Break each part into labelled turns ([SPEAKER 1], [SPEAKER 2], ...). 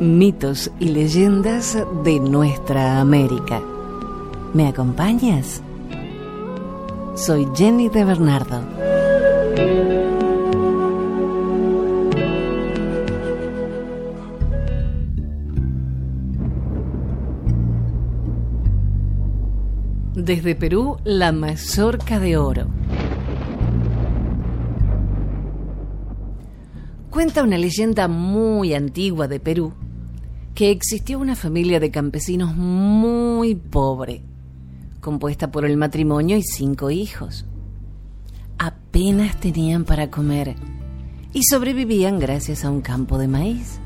[SPEAKER 1] mitos y leyendas de nuestra América. ¿Me acompañas? Soy Jenny de Bernardo. Desde Perú, la mazorca de oro. Cuenta una leyenda muy antigua de Perú que existió una familia de campesinos muy pobre, compuesta por el matrimonio y cinco hijos. Apenas tenían para comer y sobrevivían gracias a un campo de maíz.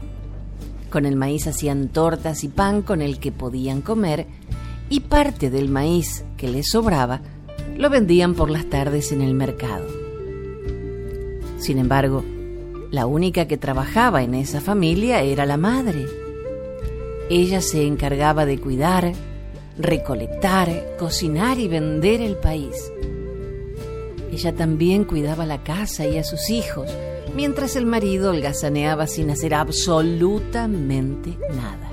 [SPEAKER 1] Con el maíz hacían tortas y pan con el que podían comer y parte del maíz que les sobraba lo vendían por las tardes en el mercado. Sin embargo, la única que trabajaba en esa familia era la madre. Ella se encargaba de cuidar, recolectar, cocinar y vender el país. Ella también cuidaba la casa y a sus hijos, mientras el marido holgazaneaba sin hacer absolutamente nada.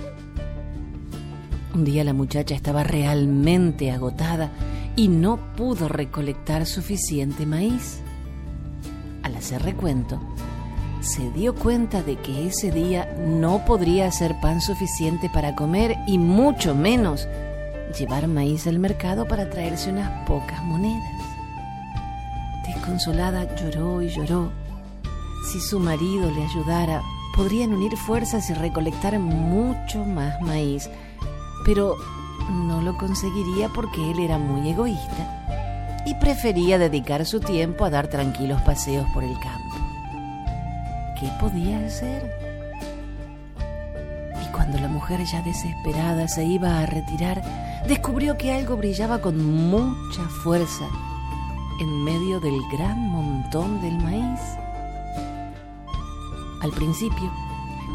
[SPEAKER 1] Un día la muchacha estaba realmente agotada y no pudo recolectar suficiente maíz. Al hacer recuento, se dio cuenta de que ese día no podría hacer pan suficiente para comer y mucho menos llevar maíz al mercado para traerse unas pocas monedas. Desconsolada lloró y lloró. Si su marido le ayudara, podrían unir fuerzas y recolectar mucho más maíz pero no lo conseguiría porque él era muy egoísta y prefería dedicar su tiempo a dar tranquilos paseos por el campo. ¿Qué podía hacer? Y cuando la mujer ya desesperada se iba a retirar, descubrió que algo brillaba con mucha fuerza en medio del gran montón del maíz. Al principio,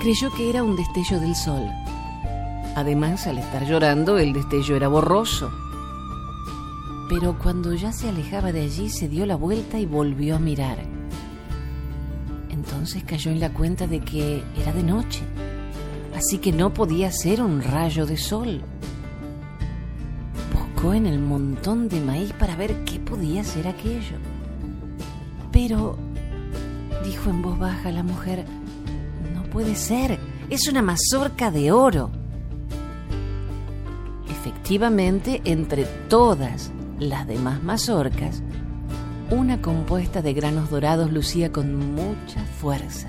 [SPEAKER 1] creyó que era un destello del sol Además, al estar llorando, el destello era borroso. Pero cuando ya se alejaba de allí, se dio la vuelta y volvió a mirar. Entonces cayó en la cuenta de que era de noche, así que no podía ser un rayo de sol. Buscó en el montón de maíz para ver qué podía ser aquello. Pero, dijo en voz baja la mujer, no puede ser, es una mazorca de oro. Efectivamente, entre todas las demás mazorcas, una compuesta de granos dorados lucía con mucha fuerza.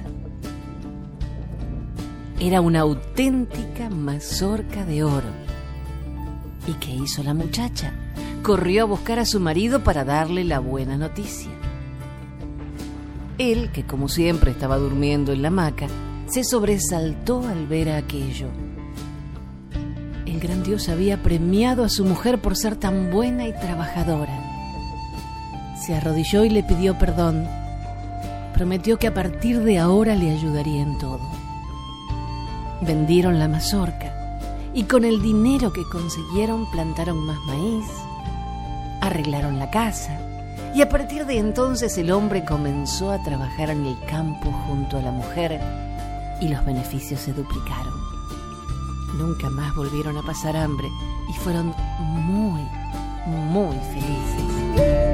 [SPEAKER 1] Era una auténtica mazorca de oro. ¿Y qué hizo la muchacha? Corrió a buscar a su marido para darle la buena noticia. Él, que como siempre estaba durmiendo en la hamaca, se sobresaltó al ver aquello el gran Dios había premiado a su mujer por ser tan buena y trabajadora. Se arrodilló y le pidió perdón. Prometió que a partir de ahora le ayudaría en todo. Vendieron la mazorca y con el dinero que consiguieron plantaron más maíz, arreglaron la casa y a partir de entonces el hombre comenzó a trabajar en el campo junto a la mujer y los beneficios se duplicaron. Nunca más volvieron a pasar hambre y fueron muy, muy felices.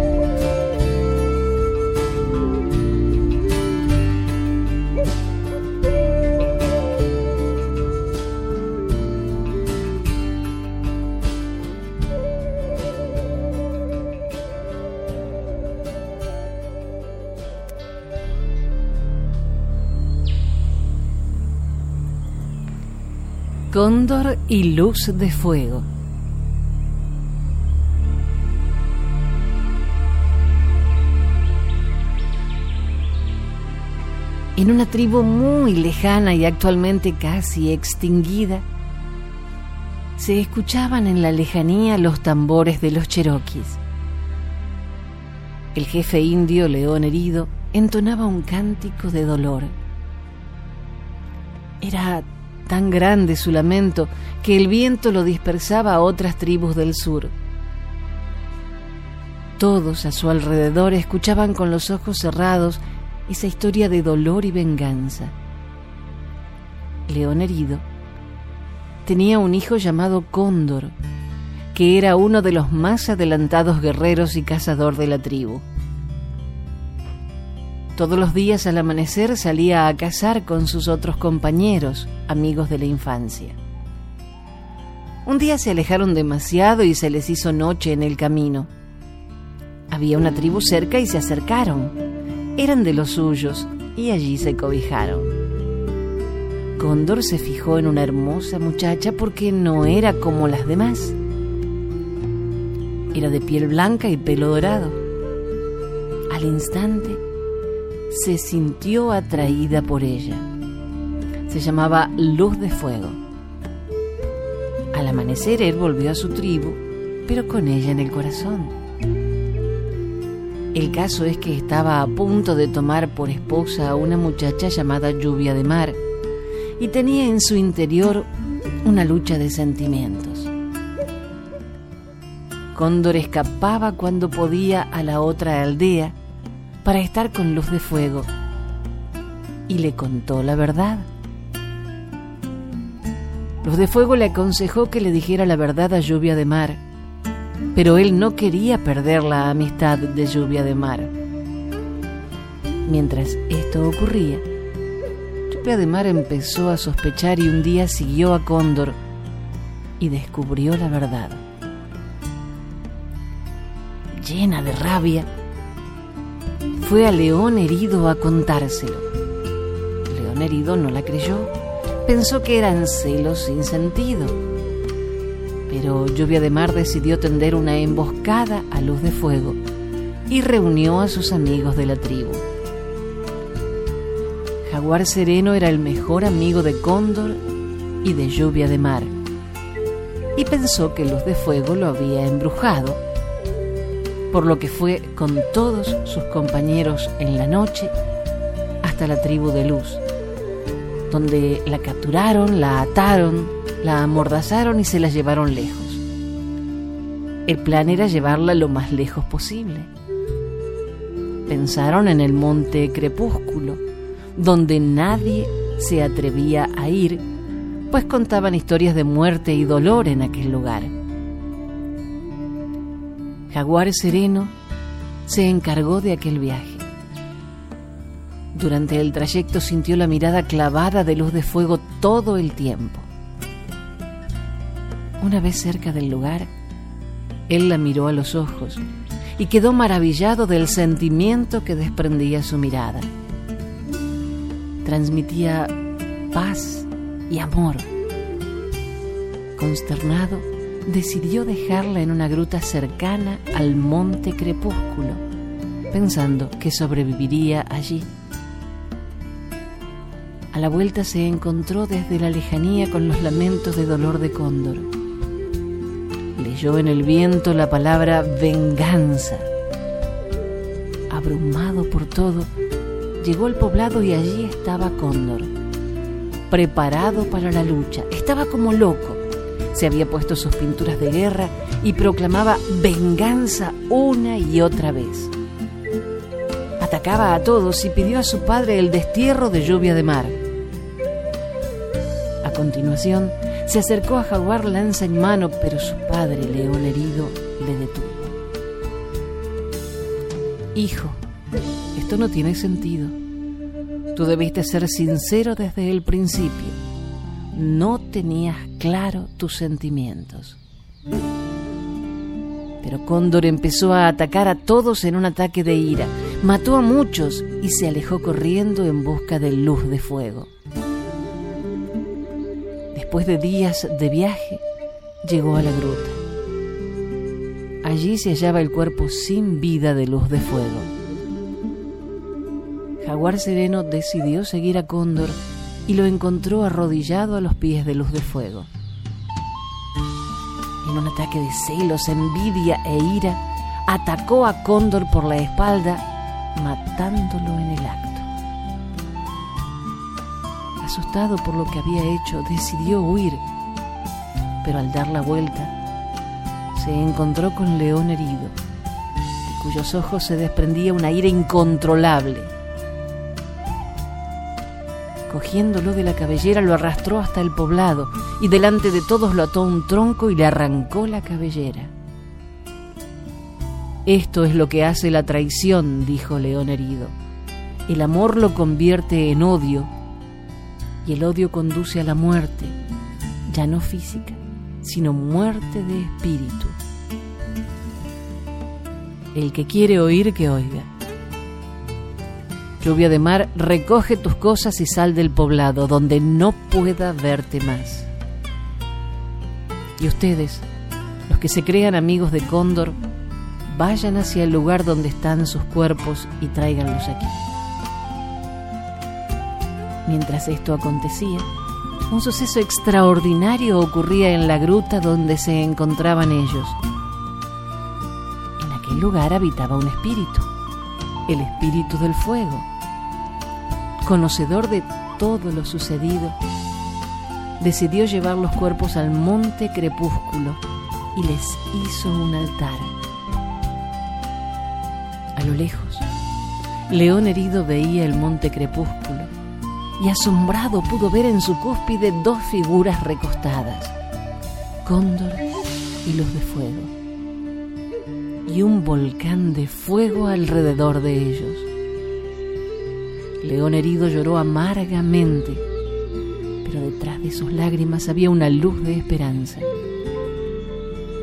[SPEAKER 1] Cóndor y Luz de Fuego. En una tribu muy lejana y actualmente casi extinguida, se escuchaban en la lejanía los tambores de los cheroquis. El jefe indio, león herido, entonaba un cántico de dolor. Era tan grande su lamento que el viento lo dispersaba a otras tribus del sur. Todos a su alrededor escuchaban con los ojos cerrados esa historia de dolor y venganza. León herido tenía un hijo llamado Cóndor, que era uno de los más adelantados guerreros y cazador de la tribu. Todos los días al amanecer salía a cazar con sus otros compañeros, amigos de la infancia. Un día se alejaron demasiado y se les hizo noche en el camino. Había una tribu cerca y se acercaron. Eran de los suyos y allí se cobijaron. Cóndor se fijó en una hermosa muchacha porque no era como las demás. Era de piel blanca y pelo dorado. Al instante se sintió atraída por ella. Se llamaba Luz de Fuego. Al amanecer él volvió a su tribu, pero con ella en el corazón. El caso es que estaba a punto de tomar por esposa a una muchacha llamada Lluvia de Mar y tenía en su interior una lucha de sentimientos. Cóndor escapaba cuando podía a la otra aldea para estar con Luz de Fuego y le contó la verdad. Luz de Fuego le aconsejó que le dijera la verdad a Lluvia de Mar, pero él no quería perder la amistad de Lluvia de Mar. Mientras esto ocurría, Lluvia de Mar empezó a sospechar y un día siguió a Cóndor y descubrió la verdad. Llena de rabia, fue a León herido a contárselo. León herido no la creyó. Pensó que eran celos sin sentido. Pero Lluvia de Mar decidió tender una emboscada a luz de fuego y reunió a sus amigos de la tribu. Jaguar Sereno era el mejor amigo de Cóndor y de Lluvia de Mar, y pensó que Luz de Fuego lo había embrujado por lo que fue con todos sus compañeros en la noche hasta la tribu de Luz, donde la capturaron, la ataron, la amordazaron y se la llevaron lejos. El plan era llevarla lo más lejos posible. Pensaron en el monte Crepúsculo, donde nadie se atrevía a ir, pues contaban historias de muerte y dolor en aquel lugar. Jaguar Sereno se encargó de aquel viaje. Durante el trayecto sintió la mirada clavada de luz de fuego todo el tiempo. Una vez cerca del lugar, él la miró a los ojos y quedó maravillado del sentimiento que desprendía su mirada. Transmitía paz y amor. Consternado, decidió dejarla en una gruta cercana al monte Crepúsculo, pensando que sobreviviría allí. A la vuelta se encontró desde la lejanía con los lamentos de dolor de Cóndor. Leyó en el viento la palabra venganza. Abrumado por todo, llegó al poblado y allí estaba Cóndor, preparado para la lucha. Estaba como loco se había puesto sus pinturas de guerra y proclamaba venganza una y otra vez. Atacaba a todos y pidió a su padre el destierro de lluvia de mar. A continuación, se acercó a Jaguar lanza en mano, pero su padre, león herido, le detuvo. Hijo, esto no tiene sentido. Tú debiste ser sincero desde el principio no tenías claro tus sentimientos. Pero Cóndor empezó a atacar a todos en un ataque de ira, mató a muchos y se alejó corriendo en busca de luz de fuego. Después de días de viaje, llegó a la gruta. Allí se hallaba el cuerpo sin vida de luz de fuego. Jaguar Sereno decidió seguir a Cóndor y lo encontró arrodillado a los pies de Luz de Fuego. En un ataque de celos, envidia e ira, atacó a Cóndor por la espalda, matándolo en el acto. Asustado por lo que había hecho, decidió huir, pero al dar la vuelta, se encontró con León herido, de cuyos ojos se desprendía una ira incontrolable cogiéndolo de la cabellera lo arrastró hasta el poblado y delante de todos lo ató a un tronco y le arrancó la cabellera. Esto es lo que hace la traición, dijo León herido. El amor lo convierte en odio y el odio conduce a la muerte, ya no física, sino muerte de espíritu. El que quiere oír, que oiga. Lluvia de mar, recoge tus cosas y sal del poblado, donde no pueda verte más. Y ustedes, los que se crean amigos de Cóndor, vayan hacia el lugar donde están sus cuerpos y tráiganlos aquí. Mientras esto acontecía, un suceso extraordinario ocurría en la gruta donde se encontraban ellos. En aquel lugar habitaba un espíritu, el espíritu del fuego. Conocedor de todo lo sucedido, decidió llevar los cuerpos al monte crepúsculo y les hizo un altar. A lo lejos, León herido veía el monte crepúsculo y asombrado pudo ver en su cúspide dos figuras recostadas, Cóndor y los de fuego, y un volcán de fuego alrededor de ellos. León herido lloró amargamente, pero detrás de sus lágrimas había una luz de esperanza.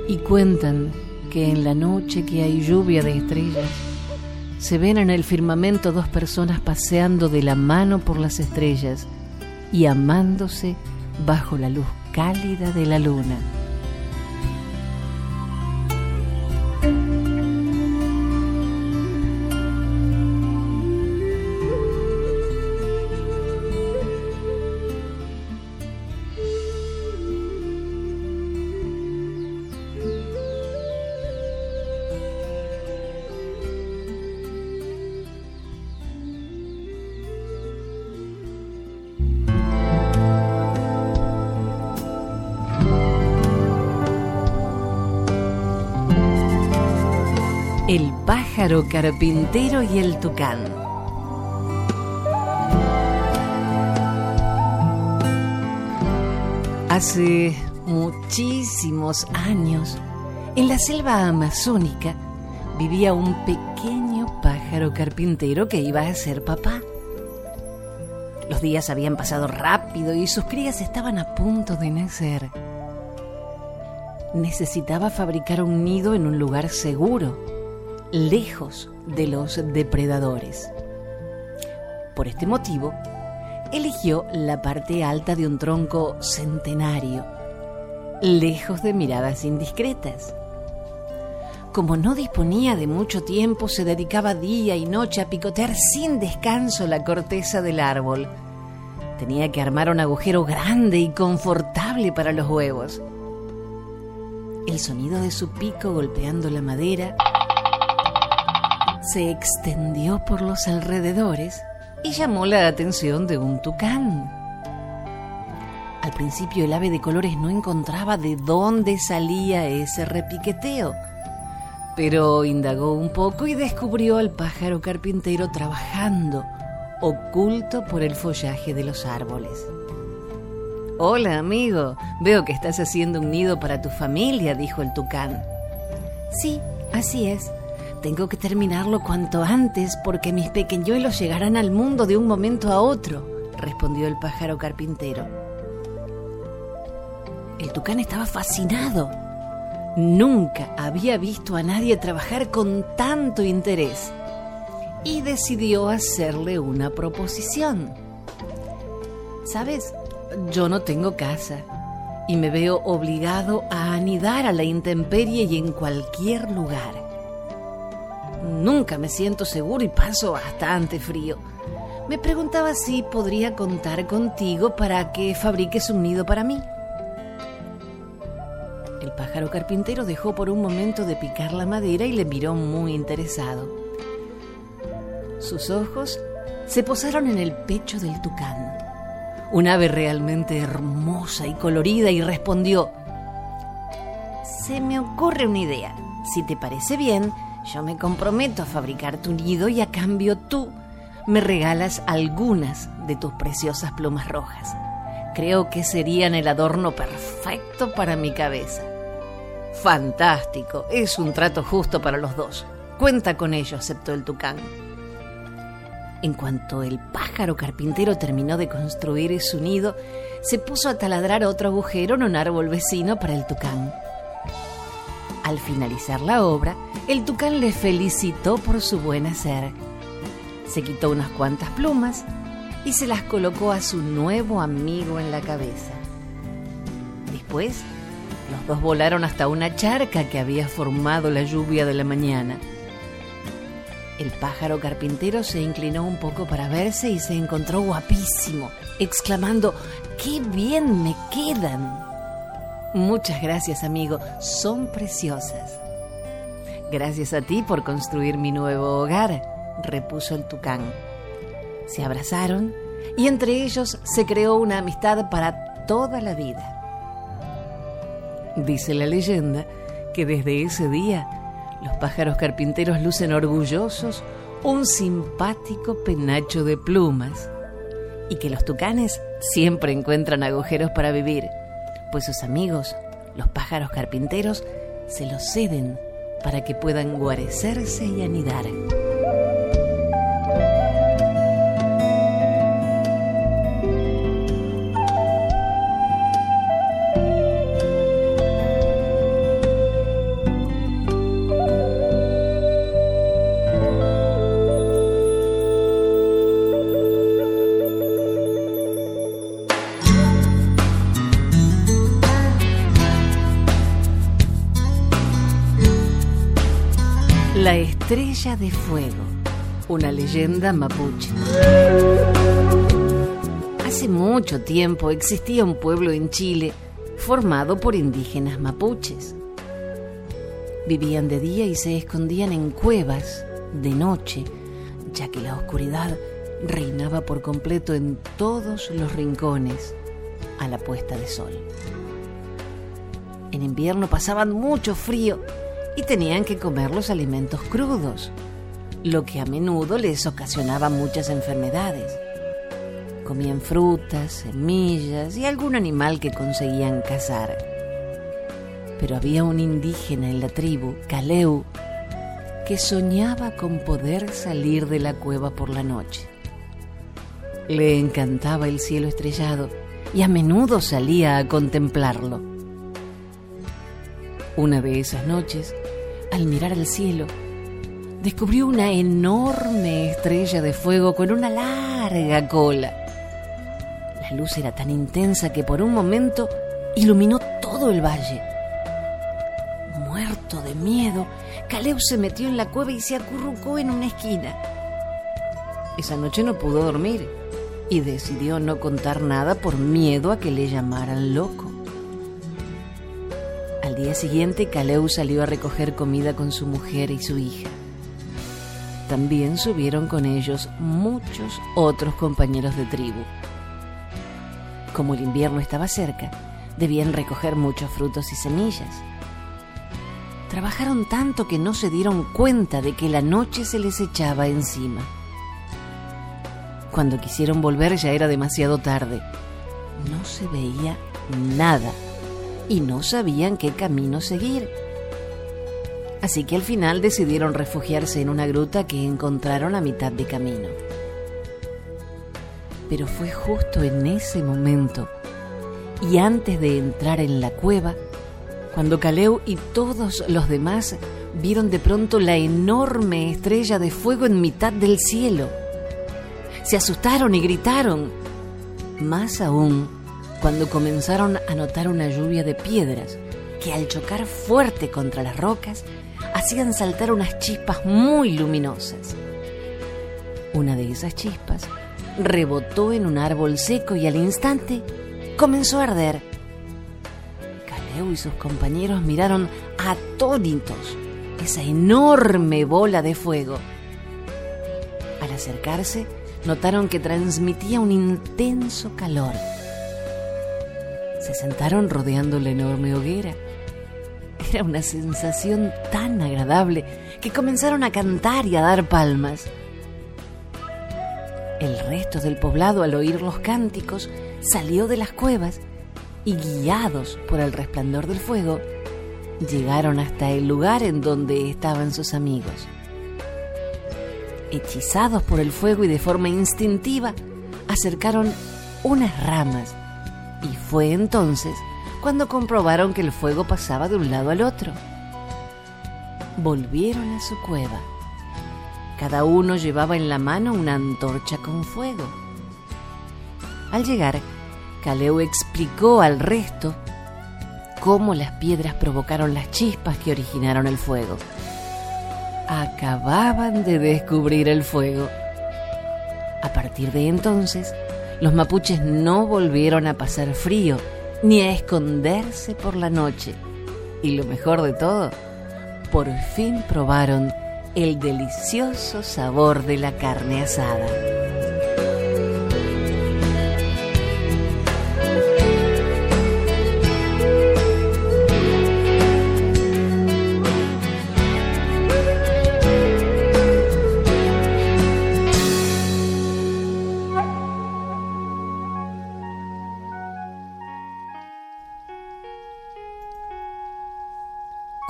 [SPEAKER 1] Y cuentan que en la noche que hay lluvia de estrellas, se ven en el firmamento dos personas paseando de la mano por las estrellas y amándose bajo la luz cálida de la luna. Pájaro carpintero y el tucán. Hace muchísimos años, en la selva amazónica, vivía un pequeño pájaro carpintero que iba a ser papá. Los días habían pasado rápido y sus crías estaban a punto de nacer. Necesitaba fabricar un nido en un lugar seguro lejos de los depredadores. Por este motivo, eligió la parte alta de un tronco centenario, lejos de miradas indiscretas. Como no disponía de mucho tiempo, se dedicaba día y noche a picotear sin descanso la corteza del árbol. Tenía que armar un agujero grande y confortable para los huevos. El sonido de su pico golpeando la madera se extendió por los alrededores y llamó la atención de un tucán. Al principio el ave de colores no encontraba de dónde salía ese repiqueteo, pero indagó un poco y descubrió al pájaro carpintero trabajando, oculto por el follaje de los árboles. Hola amigo, veo que estás haciendo un nido para tu familia, dijo el tucán. Sí, así es, tengo que terminarlo cuanto antes porque mis pequeñuelos llegarán al mundo de un momento a otro, respondió el pájaro carpintero. El tucán estaba fascinado. Nunca había visto a nadie trabajar con tanto interés y decidió hacerle una proposición. Sabes, yo no tengo casa y me veo obligado a anidar a la intemperie y en cualquier lugar. Nunca me siento seguro y paso bastante frío. Me preguntaba si podría contar contigo para que fabriques un nido para mí. El pájaro carpintero dejó por un momento de picar la madera y le miró muy interesado. Sus ojos se posaron en el pecho del tucán, un ave realmente hermosa y colorida, y respondió, Se me ocurre una idea. Si te parece bien, yo me comprometo a fabricar tu nido y a cambio tú me regalas algunas de tus preciosas plumas rojas. Creo que serían el adorno perfecto para mi cabeza. Fantástico, es un trato justo para los dos. Cuenta con ello, aceptó el tucán. En cuanto el pájaro carpintero terminó de construir su nido, se puso a taladrar otro agujero en un árbol vecino para el tucán. Al finalizar la obra, el tucán le felicitó por su buen hacer. Se quitó unas cuantas plumas y se las colocó a su nuevo amigo en la cabeza. Después, los dos volaron hasta una charca que había formado la lluvia de la mañana. El pájaro carpintero se inclinó un poco para verse y se encontró guapísimo, exclamando, ¡Qué bien me quedan! Muchas gracias, amigo, son preciosas. Gracias a ti por construir mi nuevo hogar, repuso el tucán. Se abrazaron y entre ellos se creó una amistad para toda la vida. Dice la leyenda que desde ese día los pájaros carpinteros lucen orgullosos un simpático penacho de plumas y que los tucanes siempre encuentran agujeros para vivir, pues sus amigos, los pájaros carpinteros, se los ceden para que puedan guarecerse y anidar. Estrella de fuego, una leyenda mapuche. Hace mucho tiempo existía un pueblo en Chile formado por indígenas mapuches. Vivían de día y se escondían en cuevas de noche, ya que la oscuridad reinaba por completo en todos los rincones a la puesta de sol. En invierno pasaban mucho frío tenían que comer los alimentos crudos, lo que a menudo les ocasionaba muchas enfermedades. Comían frutas, semillas y algún animal que conseguían cazar. Pero había un indígena en la tribu, Caleu, que soñaba con poder salir de la cueva por la noche. Le encantaba el cielo estrellado y a menudo salía a contemplarlo. Una de esas noches, al mirar al cielo, descubrió una enorme estrella de fuego con una larga cola. La luz era tan intensa que por un momento iluminó todo el valle. Muerto de miedo, Caleb se metió en la cueva y se acurrucó en una esquina. Esa noche no pudo dormir y decidió no contar nada por miedo a que le llamaran loco. Día siguiente, Caleu salió a recoger comida con su mujer y su hija. También subieron con ellos muchos otros compañeros de tribu. Como el invierno estaba cerca, debían recoger muchos frutos y semillas. Trabajaron tanto que no se dieron cuenta de que la noche se les echaba encima. Cuando quisieron volver ya era demasiado tarde. No se veía nada y no sabían qué camino seguir. Así que al final decidieron refugiarse en una gruta que encontraron a mitad de camino. Pero fue justo en ese momento y antes de entrar en la cueva, cuando Caleu y todos los demás vieron de pronto la enorme estrella de fuego en mitad del cielo. Se asustaron y gritaron. Más aún, cuando comenzaron a notar una lluvia de piedras que al chocar fuerte contra las rocas hacían saltar unas chispas muy luminosas. Una de esas chispas rebotó en un árbol seco y al instante comenzó a arder. Caleu y sus compañeros miraron atónitos esa enorme bola de fuego. Al acercarse, notaron que transmitía un intenso calor se sentaron rodeando la enorme hoguera. Era una sensación tan agradable que comenzaron a cantar y a dar palmas. El resto del poblado, al oír los cánticos, salió de las cuevas y, guiados por el resplandor del fuego, llegaron hasta el lugar en donde estaban sus amigos. Hechizados por el fuego y de forma instintiva, acercaron unas ramas y fue entonces cuando comprobaron que el fuego pasaba de un lado al otro. Volvieron a su cueva. Cada uno llevaba en la mano una antorcha con fuego. Al llegar, Caleu explicó al resto cómo las piedras provocaron las chispas que originaron el fuego. Acababan de descubrir el fuego. A partir de entonces, los mapuches no volvieron a pasar frío ni a esconderse por la noche. Y lo mejor de todo, por fin probaron el delicioso sabor de la carne asada.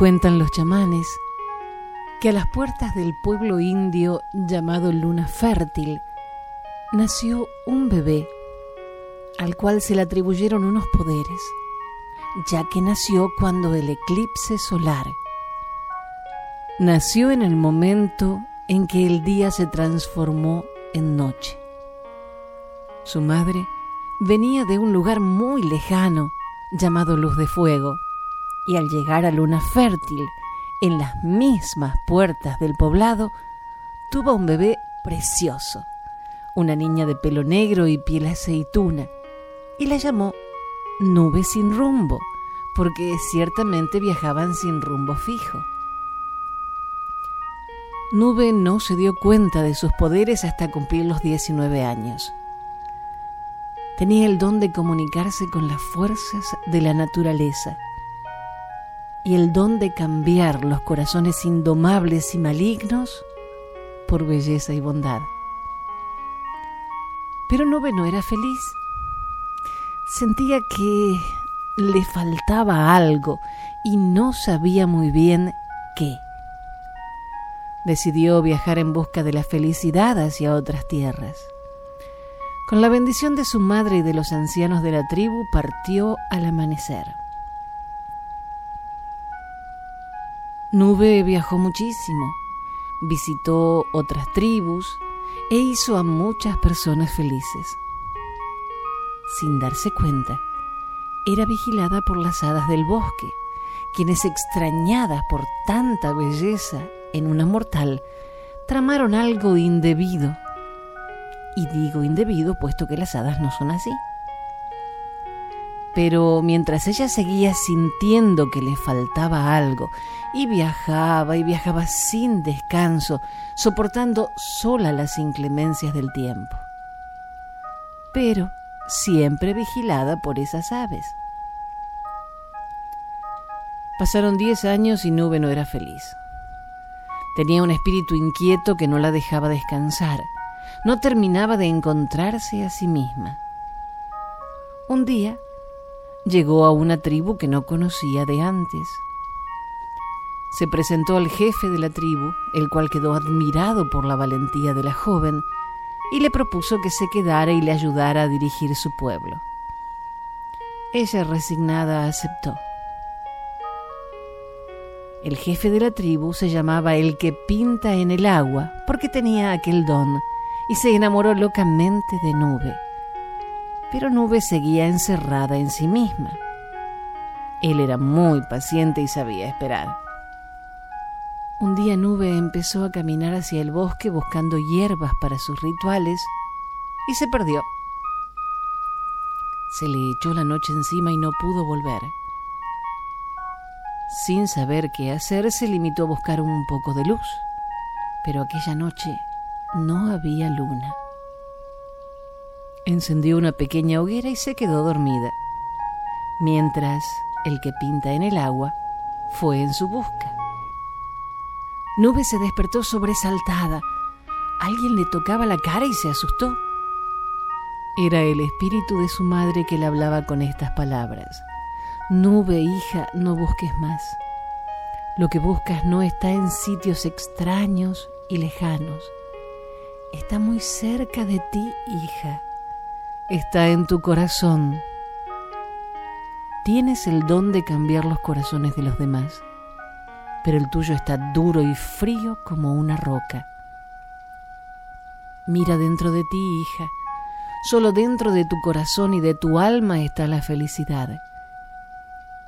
[SPEAKER 1] Cuentan los chamanes que a las puertas del pueblo indio llamado Luna Fértil nació un bebé al cual se le atribuyeron unos poderes, ya que nació cuando el eclipse solar nació en el momento en que el día se transformó en noche. Su madre venía de un lugar muy lejano llamado Luz de Fuego, y al llegar a Luna Fértil, en las mismas puertas del poblado, tuvo un bebé precioso, una niña de pelo negro y piel aceituna, y la llamó Nube sin rumbo, porque ciertamente viajaban sin rumbo fijo. Nube no se dio cuenta de sus poderes hasta cumplir los 19 años. Tenía el don de comunicarse con las fuerzas de la naturaleza y el don de cambiar los corazones indomables y malignos por belleza y bondad. Pero Nube no era feliz. Sentía que le faltaba algo y no sabía muy bien qué. Decidió viajar en busca de la felicidad hacia otras tierras. Con la bendición de su madre y de los ancianos de la tribu partió al amanecer. Nube viajó muchísimo, visitó otras tribus e hizo a muchas personas felices. Sin darse cuenta, era vigilada por las hadas del bosque, quienes extrañadas por tanta belleza en una mortal, tramaron algo indebido. Y digo indebido puesto que las hadas no son así. Pero mientras ella seguía sintiendo que le faltaba algo y viajaba y viajaba sin descanso, soportando sola las inclemencias del tiempo. Pero siempre vigilada por esas aves. Pasaron diez años y Nube no era feliz. Tenía un espíritu inquieto que no la dejaba descansar. No terminaba de encontrarse a sí misma. Un día llegó a una tribu que no conocía de antes se presentó al jefe de la tribu, el cual quedó admirado por la valentía de la joven, y le propuso que se quedara y le ayudara a dirigir su pueblo. Ella resignada aceptó. El jefe de la tribu se llamaba el que pinta en el agua porque tenía aquel don y se enamoró locamente de Nube. Pero Nube seguía encerrada en sí misma. Él era muy paciente y sabía esperar. Un día Nube empezó a caminar hacia el bosque buscando hierbas para sus rituales y se perdió. Se le echó la noche encima y no pudo volver. Sin saber qué hacer, se limitó a buscar un poco de luz, pero aquella noche no había luna. Encendió una pequeña hoguera y se quedó dormida, mientras el que pinta en el agua fue en su busca. Nube se despertó sobresaltada. alguien le tocaba la cara y se asustó. Era el espíritu de su madre que le hablaba con estas palabras. Nube, hija, no busques más. Lo que buscas no está en sitios extraños y lejanos. Está muy cerca de ti, hija. Está en tu corazón. Tienes el don de cambiar los corazones de los demás, pero el tuyo está duro y frío como una roca. Mira dentro de ti, hija. Solo dentro de tu corazón y de tu alma está la felicidad.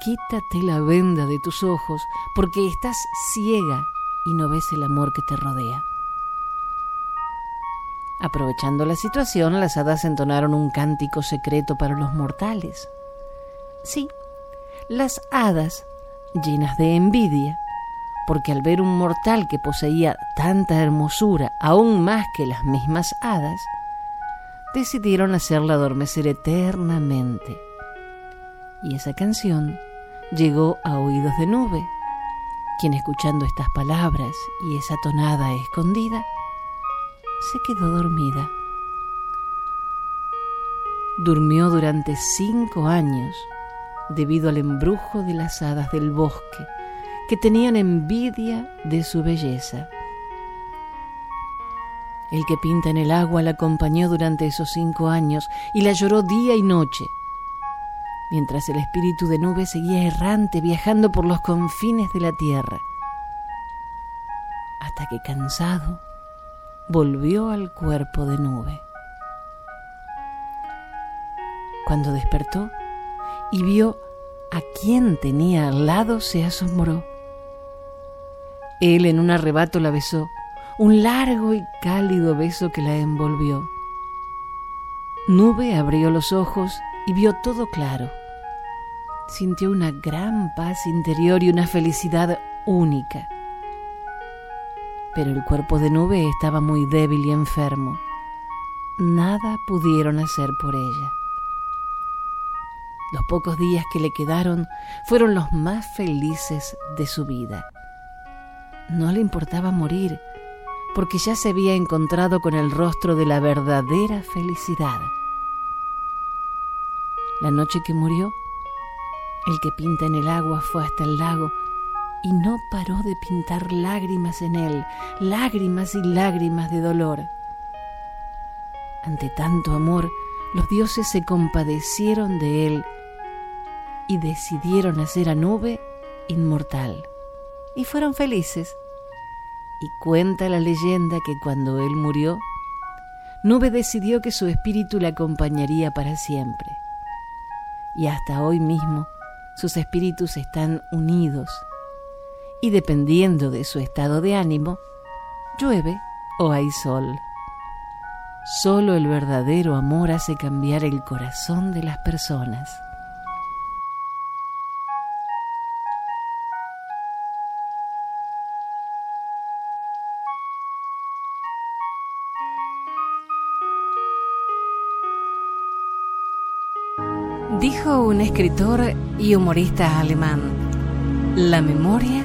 [SPEAKER 1] Quítate la venda de tus ojos porque estás ciega y no ves el amor que te rodea. Aprovechando la situación, las hadas entonaron un cántico secreto para los mortales. Sí, las hadas, llenas de envidia, porque al ver un mortal que poseía tanta hermosura, aún más que las mismas hadas, decidieron hacerla adormecer eternamente. Y esa canción llegó a oídos de nube, quien escuchando estas palabras y esa tonada escondida, se quedó dormida. Durmió durante cinco años debido al embrujo de las hadas del bosque, que tenían envidia de su belleza. El que pinta en el agua la acompañó durante esos cinco años y la lloró día y noche, mientras el espíritu de nube seguía errante viajando por los confines de la tierra, hasta que cansado volvió al cuerpo de nube. Cuando despertó y vio a quien tenía al lado, se asombró. Él en un arrebato la besó, un largo y cálido beso que la envolvió. Nube abrió los ojos y vio todo claro sintió una gran paz interior y una felicidad única. Pero el cuerpo de nube estaba muy débil y enfermo. Nada pudieron hacer por ella. Los pocos días que le quedaron fueron los más felices de su vida. No le importaba morir, porque ya se había encontrado con el rostro de la verdadera felicidad. La noche que murió, el que pinta en el agua fue hasta el lago y no paró de pintar lágrimas en él, lágrimas y lágrimas de dolor. Ante tanto amor, los dioses se compadecieron de él y decidieron hacer a Nube inmortal. Y fueron felices. Y cuenta la leyenda que cuando él murió, Nube decidió que su espíritu le acompañaría para siempre. Y hasta hoy mismo, sus espíritus están unidos y dependiendo de su estado de ánimo, llueve o hay sol. Solo el verdadero amor hace cambiar el corazón de las personas. Dijo un escritor y humorista alemán, la memoria